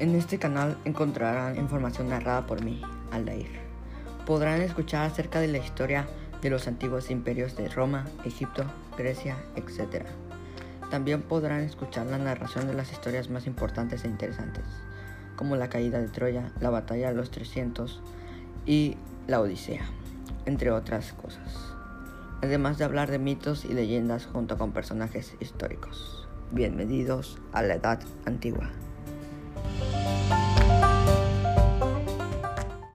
En este canal encontrarán información narrada por mí, Aldair. Podrán escuchar acerca de la historia de los antiguos imperios de Roma, Egipto, Grecia, etc. También podrán escuchar la narración de las historias más importantes e interesantes, como la caída de Troya, la batalla de los 300 y la Odisea, entre otras cosas. Además de hablar de mitos y leyendas junto con personajes históricos. Bienvenidos a la Edad Antigua.